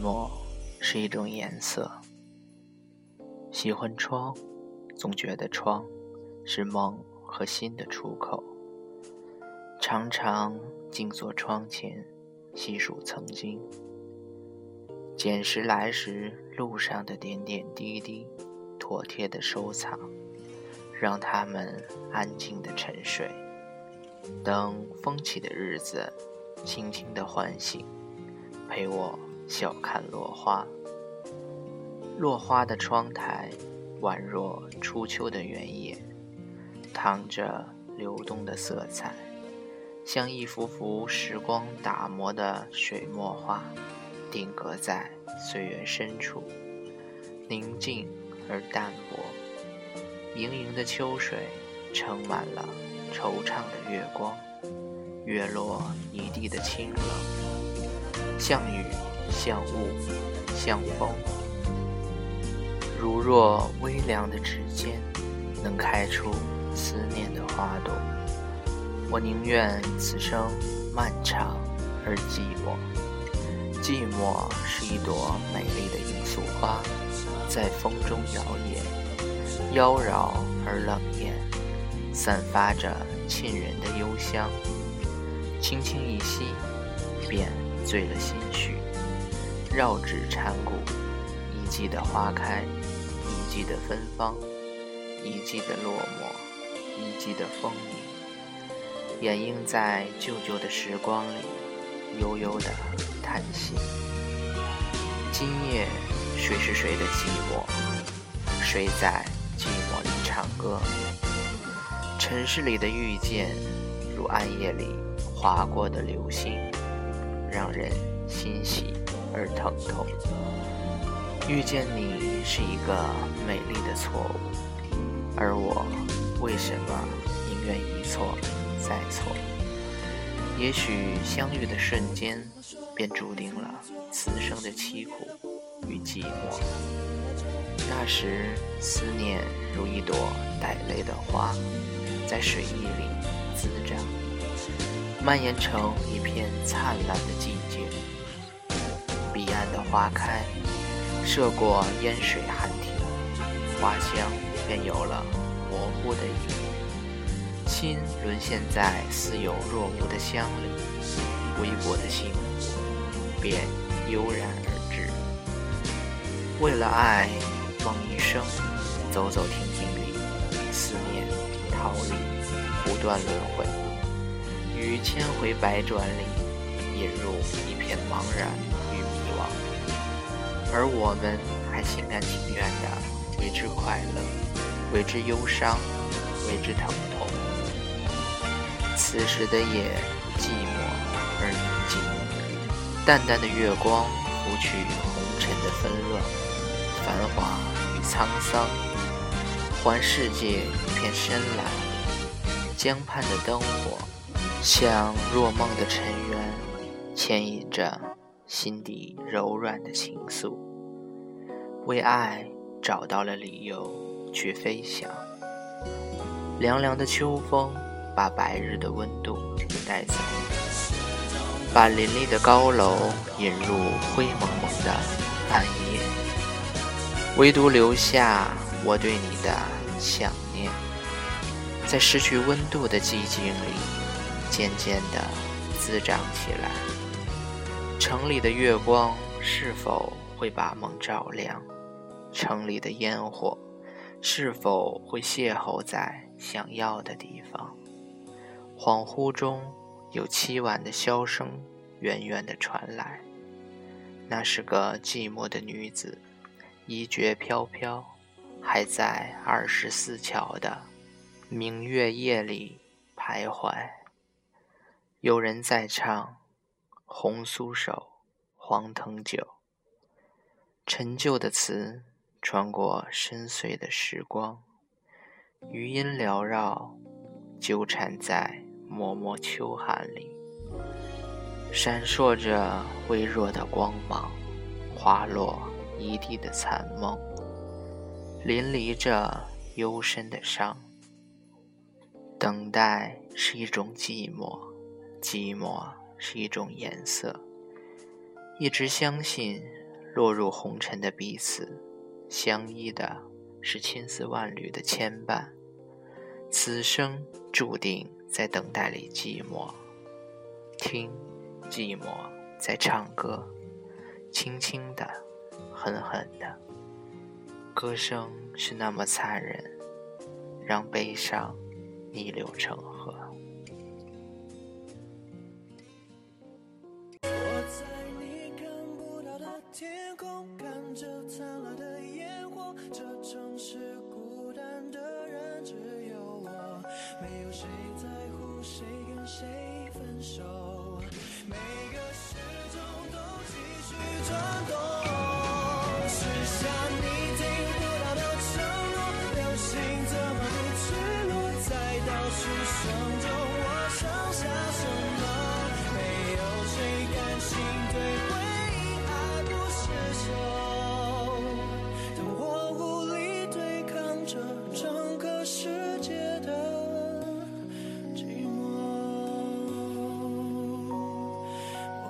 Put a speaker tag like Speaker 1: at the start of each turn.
Speaker 1: 寂寞是一种颜色。喜欢窗，总觉得窗是梦和心的出口。常常静坐窗前，细数曾经，捡拾来时路上的点点滴滴，妥帖的收藏，让它们安静的沉睡，等风起的日子，轻轻的唤醒，陪我。笑看落花，落花的窗台宛若初秋的原野，淌着流动的色彩，像一幅幅时光打磨的水墨画，定格在岁月深处，宁静而淡泊。盈盈的秋水盛满了惆怅的月光，月落一地的清冷，像雨。像雾，像风，如若微凉的指尖能开出思念的花朵，我宁愿此生漫长而寂寞。寂寞是一朵美丽的罂粟花，在风中摇曳，妖娆而冷艳，散发着沁人的幽香。轻轻一吸，便醉了心绪。绕指缠骨，一季的花开，一季的芬芳，一季的落寞，一季的风雨，掩映在旧旧的时光里，悠悠的叹息。今夜谁是谁的寂寞？谁在寂寞里唱歌？城市里的遇见，如暗夜里划过的流星，让人欣喜。而疼痛。遇见你是一个美丽的错误，而我为什么宁愿一错再错？也许相遇的瞬间，便注定了此生的凄苦与寂寞。那时，思念如一朵带泪的花，在水意里滋长，蔓延成一片灿烂的季节。彼岸的花开，涉过烟水寒亭，花香便有了模糊的影。心沦陷在似有若无的香里，微薄的幸福便悠然而至。为了爱，梦一生，走走停停里，思念逃离，不断轮回，于千回百转里，引入一片茫然。而我们还心甘情愿地为之快乐，为之忧伤，为之疼痛。此时的夜寂寞而宁静，淡淡的月光拂去红尘的纷乱、繁华与沧桑，还世界一片深蓝。江畔的灯火，像若梦的尘缘，牵引着。心底柔软的情愫，为爱找到了理由去飞翔。凉凉的秋风把白日的温度带走，把林立的高楼引入灰蒙蒙的暗夜，唯独留下我对你的想念。在失去温度的寂静里，渐渐地滋长起来。城里的月光是否会把梦照亮？城里的烟火是否会邂逅在想要的地方？恍惚中有凄婉的箫声远远地传来，那是个寂寞的女子，衣角飘飘，还在二十四桥的明月夜里徘徊。有人在唱。红酥手，黄藤酒。陈旧的词穿过深邃的时光，余音缭绕，纠缠在脉脉秋寒里，闪烁着微弱的光芒，滑落一地的残梦，淋漓着幽深的伤。等待是一种寂寞，寂寞。是一种颜色，一直相信，落入红尘的彼此，相依的是千丝万缕的牵绊。此生注定在等待里寂寞，听寂寞在唱歌，轻轻的，狠狠的，歌声是那么残忍，让悲伤逆流成河。